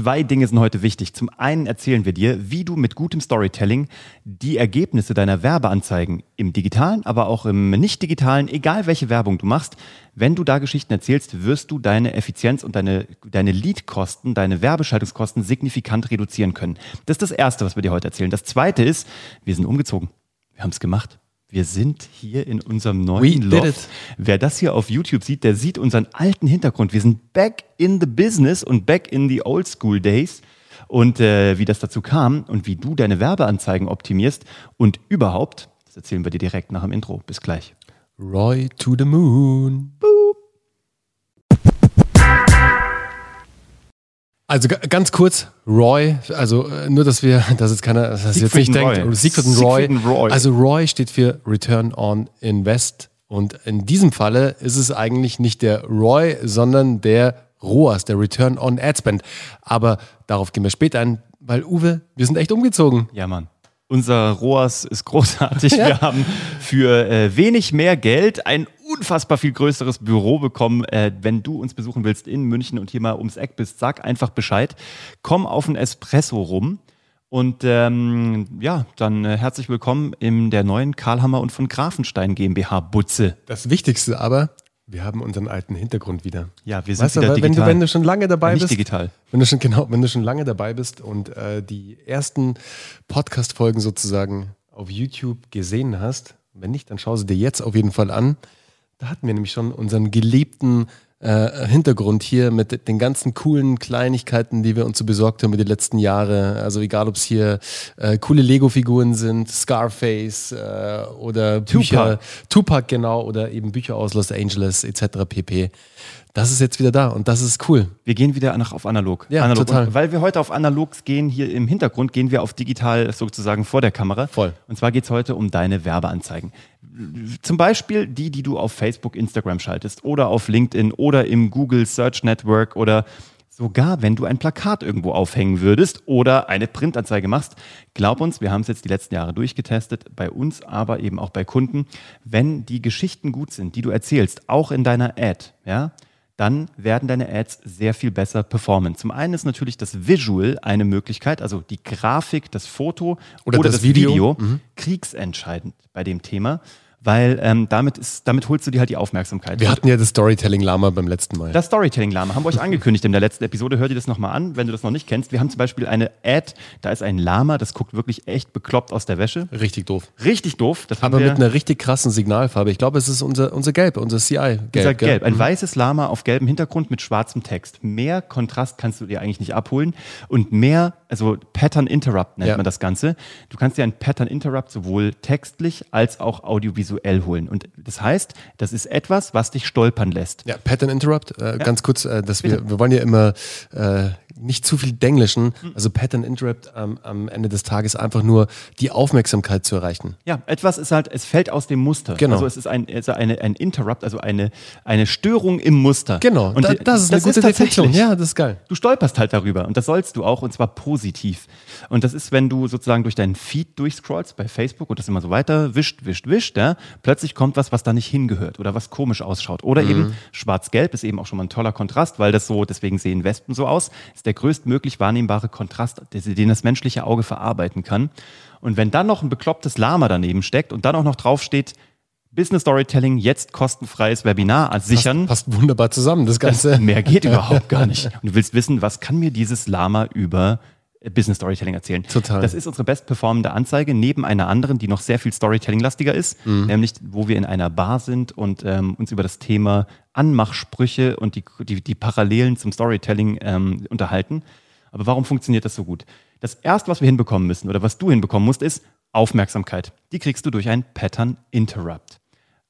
Zwei Dinge sind heute wichtig. Zum einen erzählen wir dir, wie du mit gutem Storytelling die Ergebnisse deiner Werbeanzeigen im digitalen, aber auch im nicht digitalen, egal welche Werbung du machst, wenn du da Geschichten erzählst, wirst du deine Effizienz und deine, deine Leadkosten, deine Werbeschaltungskosten signifikant reduzieren können. Das ist das Erste, was wir dir heute erzählen. Das Zweite ist, wir sind umgezogen. Wir haben es gemacht. Wir sind hier in unserem neuen Loft. Wer das hier auf YouTube sieht, der sieht unseren alten Hintergrund. Wir sind back in the business und back in the old school days. Und äh, wie das dazu kam und wie du deine Werbeanzeigen optimierst und überhaupt, das erzählen wir dir direkt nach dem Intro. Bis gleich. Roy to the moon. Also ga- ganz kurz, Roy, also äh, nur, dass wir, dass jetzt keiner, dass jetzt Siegfried nicht und denkt, Roy. Siegfried und Roy. Siegfried Roy. Also Roy steht für Return on Invest und in diesem Falle ist es eigentlich nicht der Roy, sondern der ROAS, der Return on Ad Spend. Aber darauf gehen wir später ein, weil Uwe, wir sind echt umgezogen. Ja, Mann. Unser ROAS ist großartig. Ja. Wir haben für äh, wenig mehr Geld ein unfassbar viel größeres Büro bekommen. Äh, wenn du uns besuchen willst in München und hier mal ums Eck bist, sag einfach Bescheid. Komm auf ein Espresso rum. Und ähm, ja, dann äh, herzlich willkommen in der neuen Karlhammer und von Grafenstein GmbH Butze. Das Wichtigste aber, wir haben unseren alten Hintergrund wieder. Ja, wir sind Weißt du, wieder weil wenn du, digital. wenn du schon lange dabei Nicht bist, digital. Wenn du schon genau, wenn du schon lange dabei bist und äh, die ersten Podcast-Folgen sozusagen auf YouTube gesehen hast, wenn nicht, dann schau sie dir jetzt auf jeden Fall an. Da hatten wir nämlich schon unseren geliebten äh, Hintergrund hier mit den ganzen coolen Kleinigkeiten, die wir uns so besorgt haben über die letzten Jahre. Also egal, ob es hier äh, coole Lego-Figuren sind, Scarface äh, oder Bücher, Tupac genau, oder eben Bücher aus Los Angeles etc. pp. Das ist jetzt wieder da und das ist cool. Wir gehen wieder nach, auf analog. Ja, analog. total. Und weil wir heute auf analog gehen, hier im Hintergrund, gehen wir auf digital sozusagen vor der Kamera. Voll. Und zwar geht es heute um deine Werbeanzeigen. Zum Beispiel die, die du auf Facebook, Instagram schaltest oder auf LinkedIn oder im Google Search Network oder sogar wenn du ein Plakat irgendwo aufhängen würdest oder eine Printanzeige machst. Glaub uns, wir haben es jetzt die letzten Jahre durchgetestet, bei uns, aber eben auch bei Kunden. Wenn die Geschichten gut sind, die du erzählst, auch in deiner Ad, ja, dann werden deine Ads sehr viel besser performen. Zum einen ist natürlich das Visual eine Möglichkeit, also die Grafik, das Foto Oder oder, das das, Video. Video, kriegsentscheidend bei dem Thema, weil ähm, damit, ist, damit holst du dir halt die Aufmerksamkeit. Wir hatten ja das Storytelling-Lama beim letzten Mal. das Storytelling-Lama haben wir euch angekündigt in der letzten Episode. Hör dir das nochmal an, wenn du das noch nicht kennst. Wir haben zum Beispiel eine Ad, da ist ein Lama, das guckt wirklich echt bekloppt aus der Wäsche. Richtig doof. Richtig doof. Das Aber mit einer richtig krassen Signalfarbe. Ich glaube, es ist unser, unser Gelb, unser CI-Gelb. Dieser Gelb, ein weißes Lama auf gelbem Hintergrund mit schwarzem Text. Mehr Kontrast kannst du dir eigentlich nicht abholen und mehr, also Pattern Interrupt nennt Ja. man das Ganze. Du kannst dir ein Pattern Interrupt sowohl textlich als auch audiovisuell holen. Und das heißt, das ist etwas, was dich stolpern lässt. Ja, Pattern Interrupt, äh, ganz kurz, äh, dass wir, wir wollen ja immer äh, nicht zu viel denglischen. Hm. Also Pattern Interrupt ähm, am Ende des Tages einfach nur die Aufmerksamkeit zu erreichen. Ja, etwas ist halt, es fällt aus dem Muster. Genau. Also es ist ein, also eine, ein Interrupt, also eine, eine Störung im Muster. Genau, Und da, das ist eine gute Definition. tatsächlich- Ja, das ist geil. Du stolperst halt darüber und das sollst du auch und zwar positiv. Und das ist, wenn du sozusagen durch deinen Feed durchscrollst bei Facebook und das immer so weiter wischt, wischt, wischt, ja, plötzlich kommt was, was da nicht hingehört oder was komisch ausschaut. Oder eben schwarz-gelb ist eben auch schon mal ein toller Kontrast, weil das so, deswegen sehen Wespen so aus, ist der größtmöglich wahrnehmbare Kontrast, den das menschliche Auge verarbeiten kann. Und wenn dann noch ein beklopptes Lama daneben steckt und dann auch noch draufsteht, Business Storytelling, jetzt kostenfreies Webinar sichern. Passt wunderbar zusammen, das Ganze. Mehr geht überhaupt gar nicht. Und du willst wissen, was kann mir dieses Lama über äh, Business Storytelling erzählen? Total. Das ist unsere bestperformende Anzeige, neben einer anderen, die noch sehr viel Storytelling-lastiger ist, Mhm. nämlich wo wir in einer Bar sind und ähm, uns über das Thema Anmachsprüche und die, die, die Parallelen zum Storytelling ähm, unterhalten. Aber warum funktioniert das so gut? Das erste, was wir hinbekommen müssen oder was du hinbekommen musst, ist Aufmerksamkeit. Die kriegst du durch ein Pattern Interrupt.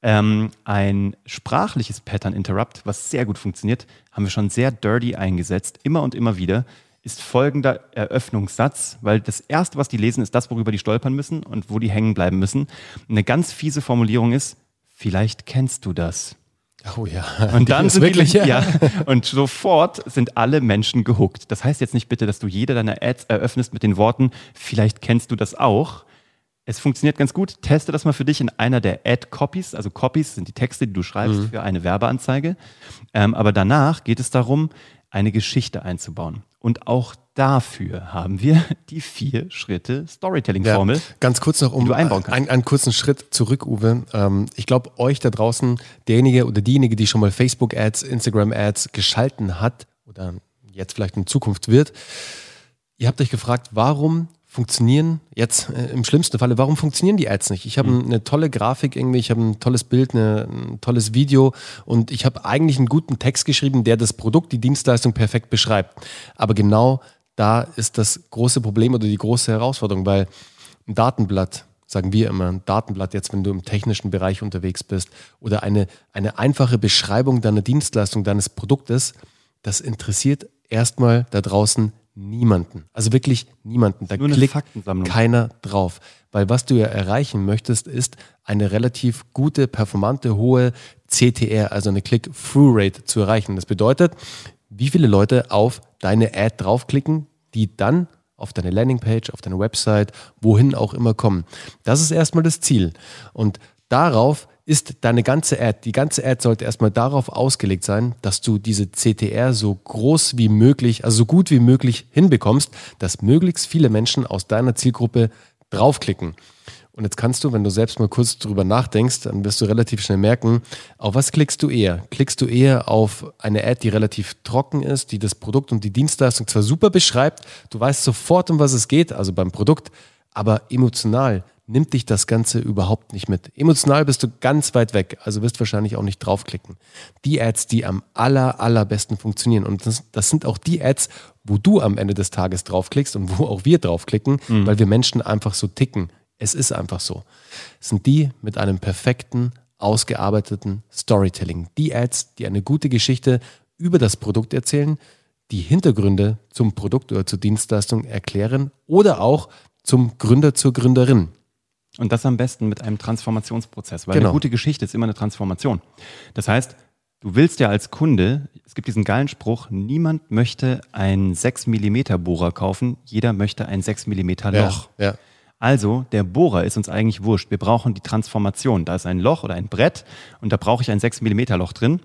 Ähm, ein sprachliches Pattern Interrupt, was sehr gut funktioniert, haben wir schon sehr dirty eingesetzt, immer und immer wieder, ist folgender Eröffnungssatz, weil das erste, was die lesen, ist das, worüber die stolpern müssen und wo die hängen bleiben müssen. Eine ganz fiese Formulierung ist, vielleicht kennst du das. Oh ja. Und dann sind wirklich, die, ja. Und sofort sind alle Menschen gehuckt. Das heißt jetzt nicht bitte, dass du jede deiner Ads eröffnest mit den Worten, vielleicht kennst du das auch. Es funktioniert ganz gut. Teste das mal für dich in einer der Ad-Copies. Also Copies sind die Texte, die du schreibst für eine Werbeanzeige. Ähm, aber danach geht es darum, eine Geschichte einzubauen. Und auch dafür haben wir die vier Schritte Storytelling-Formel. Ja, ganz kurz noch, um einen, einen, kurzen Schritt zurück, Uwe. Ähm, ich glaube, euch da draußen, derjenige oder diejenige, die schon mal Facebook-Ads, Instagram-Ads geschalten hat oder jetzt vielleicht in Zukunft wird, ihr habt euch gefragt, warum funktionieren jetzt äh, im schlimmsten Falle, warum funktionieren die Ads nicht? Ich habe mhm. eine tolle Grafik irgendwie, ich habe ein tolles Bild, eine, ein tolles Video und ich habe eigentlich einen guten Text geschrieben, der das Produkt, die Dienstleistung perfekt beschreibt. Aber genau da ist das große Problem oder die große Herausforderung, weil ein Datenblatt, sagen wir immer, ein Datenblatt jetzt, wenn du im technischen Bereich unterwegs bist oder eine, eine einfache Beschreibung deiner Dienstleistung, deines Produktes, das interessiert erstmal da draußen niemanden. Also wirklich niemanden. Da Nur klickt keiner drauf. Weil was du ja erreichen möchtest, ist eine relativ gute, performante, hohe CTR, also eine Click-Through-Rate zu erreichen. Das bedeutet, wie viele Leute auf deine Ad draufklicken, die dann auf deine Landingpage, auf deine Website, wohin auch immer kommen. Das ist erstmal das Ziel. Und darauf ist deine ganze Ad, die ganze Ad sollte erstmal darauf ausgelegt sein, dass du diese CTR so groß wie möglich, also so gut wie möglich hinbekommst, dass möglichst viele Menschen aus deiner Zielgruppe draufklicken. Und jetzt kannst du, wenn du selbst mal kurz drüber nachdenkst, dann wirst du relativ schnell merken, auf was klickst du eher? Klickst du eher auf eine Ad, die relativ trocken ist, die das Produkt und die Dienstleistung zwar super beschreibt, du weißt sofort, um was es geht, also beim Produkt, aber emotional nimmt dich das Ganze überhaupt nicht mit. Emotional bist du ganz weit weg, also wirst wahrscheinlich auch nicht draufklicken. Die Ads, die am aller, allerbesten funktionieren und das, das sind auch die Ads, wo du am Ende des Tages draufklickst und wo auch wir draufklicken, mhm. weil wir Menschen einfach so ticken. Es ist einfach so. Es sind die mit einem perfekten, ausgearbeiteten Storytelling. Die Ads, die eine gute Geschichte über das Produkt erzählen, die Hintergründe zum Produkt oder zur Dienstleistung erklären oder auch zum Gründer, zur Gründerin. Und das am besten mit einem Transformationsprozess, weil genau. eine gute Geschichte ist immer eine Transformation. Das heißt, du willst ja als Kunde, es gibt diesen geilen Spruch, niemand möchte einen 6 mm Bohrer kaufen, jeder möchte ein 6 mm Loch. Ja, ja. Also, der Bohrer ist uns eigentlich wurscht. Wir brauchen die Transformation. Da ist ein Loch oder ein Brett und da brauche ich ein 6 mm Loch drin.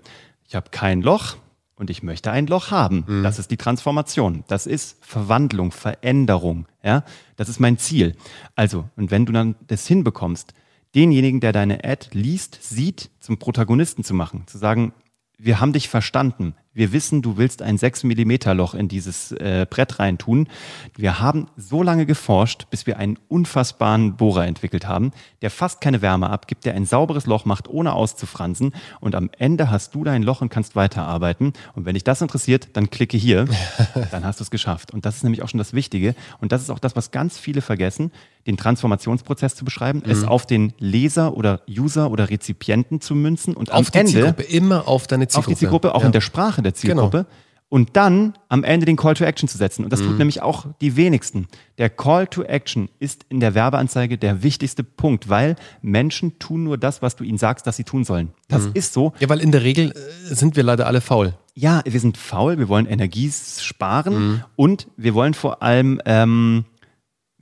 Ich habe kein Loch und ich möchte ein Loch haben. Mhm. Das ist die Transformation. Das ist Verwandlung, Veränderung. Ja, das ist mein Ziel. Also, und wenn du dann das hinbekommst, denjenigen, der deine Ad liest, sieht, zum Protagonisten zu machen, zu sagen, wir haben dich verstanden. Wir wissen, du willst ein 6 mm Loch in dieses äh, Brett reintun. Wir haben so lange geforscht, bis wir einen unfassbaren Bohrer entwickelt haben, der fast keine Wärme abgibt, der ein sauberes Loch macht, ohne auszufransen. Und am Ende hast du dein Loch und kannst weiterarbeiten. Und wenn dich das interessiert, dann klicke hier. dann hast du es geschafft. Und das ist nämlich auch schon das Wichtige. Und das ist auch das, was ganz viele vergessen, den Transformationsprozess zu beschreiben, mhm. es auf den Leser oder User oder Rezipienten zu münzen und auf am Ende Zielgruppe, immer auf deine Zielgruppe. Auf die Zielgruppe, auch ja. in der Sprache der Zielgruppe. Genau. Und dann am Ende den Call to Action zu setzen. Und das mhm. tut nämlich auch die wenigsten. Der Call to Action ist in der Werbeanzeige der wichtigste Punkt, weil Menschen tun nur das, was du ihnen sagst, dass sie tun sollen. Das mhm. ist so. Ja, weil in der Regel äh, sind wir leider alle faul. Ja, wir sind faul, wir wollen Energie sparen mhm. und wir wollen vor allem ähm,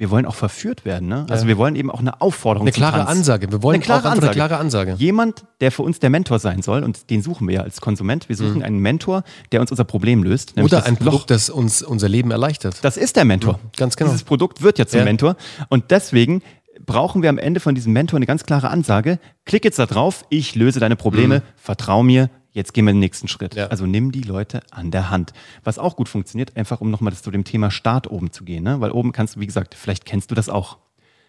wir wollen auch verführt werden. Ne? Also ja. wir wollen eben auch eine Aufforderung. Eine klare Ansage. Wir wollen eine klare, Ansage. eine klare Ansage. Jemand, der für uns der Mentor sein soll, und den suchen wir ja als Konsument. Wir suchen mhm. einen Mentor, der uns unser Problem löst. Oder ein Produkt, das uns unser Leben erleichtert. Das ist der Mentor. Mhm. Ganz genau. Dieses Produkt wird ja zum ja. Mentor. Und deswegen brauchen wir am Ende von diesem Mentor eine ganz klare Ansage. Klick jetzt da drauf, ich löse deine Probleme, mhm. vertrau mir, jetzt gehen wir den nächsten Schritt. Ja. Also nimm die Leute an der Hand. Was auch gut funktioniert, einfach um nochmal zu dem Thema Start oben zu gehen. Ne? Weil oben kannst du, wie gesagt, vielleicht kennst du das auch.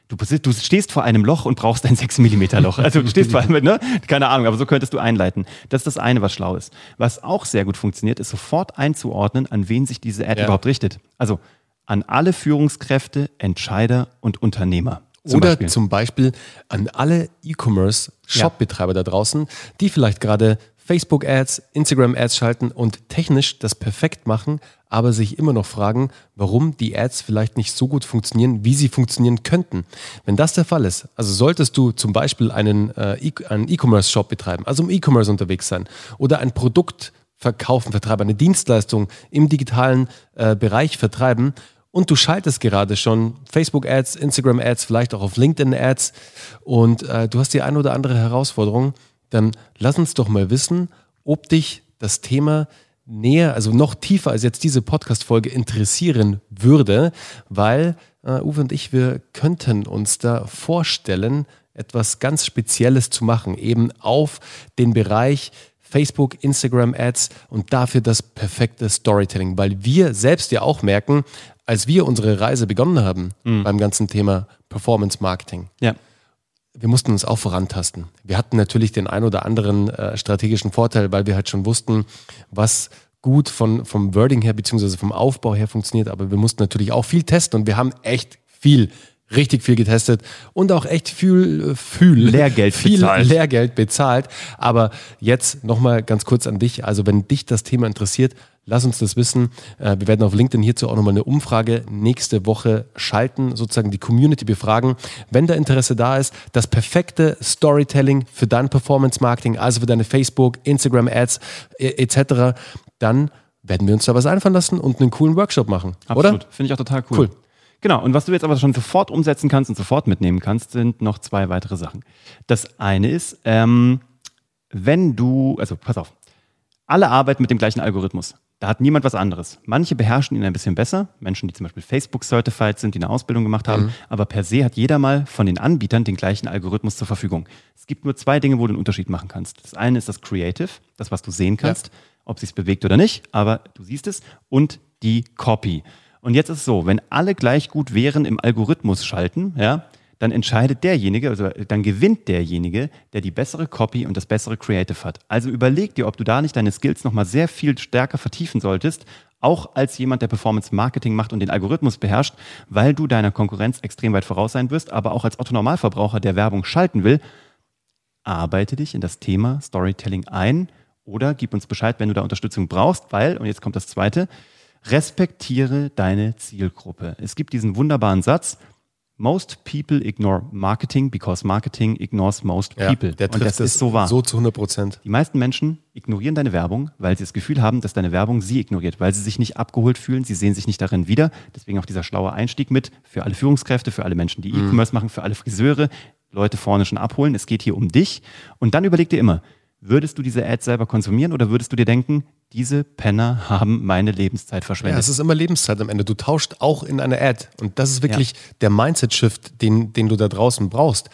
Du, du stehst vor einem Loch und brauchst ein 6 mm Loch. Also du stehst vor einem, ne? keine Ahnung, aber so könntest du einleiten. Das ist das eine, was schlau ist. Was auch sehr gut funktioniert, ist sofort einzuordnen, an wen sich diese Ad ja. überhaupt richtet. Also an alle Führungskräfte, Entscheider und Unternehmer. Zum Oder Beispiel. zum Beispiel an alle E-Commerce-Shop-Betreiber ja. da draußen, die vielleicht gerade Facebook-Ads, Instagram-Ads schalten und technisch das perfekt machen, aber sich immer noch fragen, warum die Ads vielleicht nicht so gut funktionieren, wie sie funktionieren könnten. Wenn das der Fall ist, also solltest du zum Beispiel einen äh, E-Commerce-Shop betreiben, also im E-Commerce unterwegs sein oder ein Produkt verkaufen, vertreiben, eine Dienstleistung im digitalen äh, Bereich vertreiben und du schaltest gerade schon Facebook-Ads, Instagram-Ads, vielleicht auch auf LinkedIn-Ads und äh, du hast die eine oder andere Herausforderung, dann lass uns doch mal wissen, ob dich das Thema näher, also noch tiefer als jetzt diese Podcast-Folge interessieren würde, weil äh, Uwe und ich, wir könnten uns da vorstellen, etwas ganz Spezielles zu machen, eben auf den Bereich Facebook, Instagram Ads und dafür das perfekte Storytelling, weil wir selbst ja auch merken, als wir unsere Reise begonnen haben mhm. beim ganzen Thema Performance Marketing. Ja. Wir mussten uns auch vorantasten. Wir hatten natürlich den ein oder anderen äh, strategischen Vorteil, weil wir halt schon wussten, was gut von, vom Wording her beziehungsweise vom Aufbau her funktioniert, aber wir mussten natürlich auch viel testen und wir haben echt viel richtig viel getestet und auch echt viel, viel Lehrgeld viel bezahlt. Lehrgeld bezahlt. Aber jetzt nochmal ganz kurz an dich. Also wenn dich das Thema interessiert, lass uns das wissen. Äh, wir werden auf LinkedIn hierzu auch nochmal eine Umfrage nächste Woche schalten, sozusagen die Community befragen. Wenn da Interesse da ist, das perfekte Storytelling für dein Performance Marketing, also für deine Facebook, Instagram Ads etc., dann werden wir uns da was einfallen lassen und einen coolen Workshop machen. Absolut. Finde ich auch total cool. Cool. Genau, und was du jetzt aber schon sofort umsetzen kannst und sofort mitnehmen kannst, sind noch zwei weitere Sachen. Das eine ist, ähm, wenn du, also pass auf, alle arbeiten mit dem gleichen Algorithmus. Da hat niemand was anderes. Manche beherrschen ihn ein bisschen besser, Menschen, die zum Beispiel Facebook-certified sind, die eine Ausbildung gemacht haben, mhm. aber per se hat jeder mal von den Anbietern den gleichen Algorithmus zur Verfügung. Es gibt nur zwei Dinge, wo du einen Unterschied machen kannst. Das eine ist das Creative, das, was du sehen kannst, ja. ob es sich bewegt oder nicht, aber du siehst es, und die Copy. Und jetzt ist es so, wenn alle gleich gut wären im Algorithmus schalten, ja, dann entscheidet derjenige, also dann gewinnt derjenige, der die bessere Copy und das bessere Creative hat. Also überleg dir, ob du da nicht deine Skills nochmal sehr viel stärker vertiefen solltest, auch als jemand, der Performance Marketing macht und den Algorithmus beherrscht, weil du deiner Konkurrenz extrem weit voraus sein wirst, aber auch als Otto Normalverbraucher, der Werbung schalten will, arbeite dich in das Thema Storytelling ein oder gib uns Bescheid, wenn du da Unterstützung brauchst, weil, und jetzt kommt das zweite, respektiere deine Zielgruppe. Es gibt diesen wunderbaren Satz, Most people ignore marketing because marketing ignores most people. Ja, der trifft Und das ist so wahr. So zu 100 Prozent. Die meisten Menschen ignorieren deine Werbung, weil sie das Gefühl haben, dass deine Werbung sie ignoriert, weil sie sich nicht abgeholt fühlen, sie sehen sich nicht darin wieder. Deswegen auch dieser schlaue Einstieg mit für alle Führungskräfte, für alle Menschen, die mhm. E-Commerce machen, für alle Friseure, Leute vorne schon abholen. Es geht hier um dich. Und dann überleg dir immer, würdest du diese Ads selber konsumieren oder würdest du dir denken, diese Penner haben meine Lebenszeit verschwendet. Ja, es ist immer Lebenszeit am Ende. Du tauscht auch in eine Ad. Und das ist wirklich ja. der Mindset-Shift, den, den du da draußen brauchst.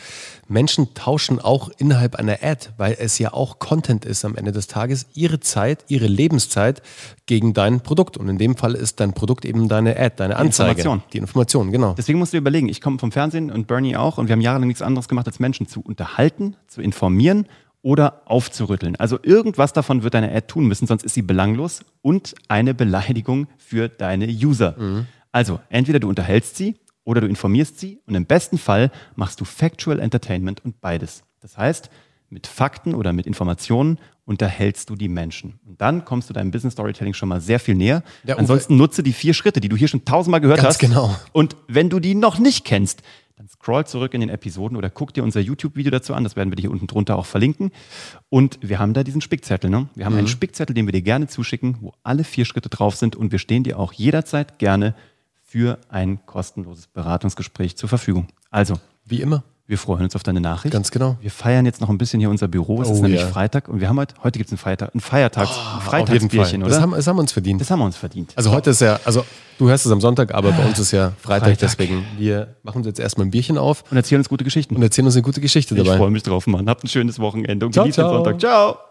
Menschen tauschen auch innerhalb einer Ad, weil es ja auch Content ist am Ende des Tages, ihre Zeit, ihre Lebenszeit gegen dein Produkt. Und in dem Fall ist dein Produkt eben deine Ad, deine Anzeige. Die Information. Die Information, genau. Deswegen musst du überlegen, ich komme vom Fernsehen und Bernie auch und wir haben jahrelang nichts anderes gemacht, als Menschen zu unterhalten, zu informieren oder aufzurütteln. Also irgendwas davon wird deine Ad tun müssen, sonst ist sie belanglos und eine Beleidigung für deine User. Mhm. Also entweder du unterhältst sie oder du informierst sie und im besten Fall machst du Factual Entertainment und beides. Das heißt, mit Fakten oder mit Informationen unterhältst du die Menschen. Und dann kommst du deinem Business Storytelling schon mal sehr viel näher. Ansonsten nutze die vier Schritte, die du hier schon tausendmal gehört Ganz hast. Genau. Und wenn du die noch nicht kennst, dann scroll zurück in den Episoden oder guck dir unser YouTube-Video dazu an. Das werden wir dir hier unten drunter auch verlinken. Und wir haben da diesen Spickzettel. Ne? Wir haben mhm. einen Spickzettel, den wir dir gerne zuschicken, wo alle vier Schritte drauf sind. Und wir stehen dir auch jederzeit gerne für ein kostenloses Beratungsgespräch zur Verfügung. Also, wie immer. Wir freuen uns auf deine Nachricht. Ganz genau. Wir feiern jetzt noch ein bisschen hier unser Büro. Es oh, ist nämlich yeah. Freitag und wir haben heute, heute gibt es ein, Freitag, ein Feiertags, oh, ein Freitagsbierchen, oder? Das haben, das haben wir uns verdient. Das haben wir uns verdient. Also heute ist ja, also du hörst es am Sonntag, aber bei uns ist ja Freitag, Freitag. deswegen wir machen uns jetzt erstmal ein Bierchen auf. Und erzählen uns gute Geschichten. Und erzählen uns eine gute Geschichte dabei. Ich freue mich drauf, Mann. Habt ein schönes Wochenende und ciao, genießt den Sonntag. Ciao.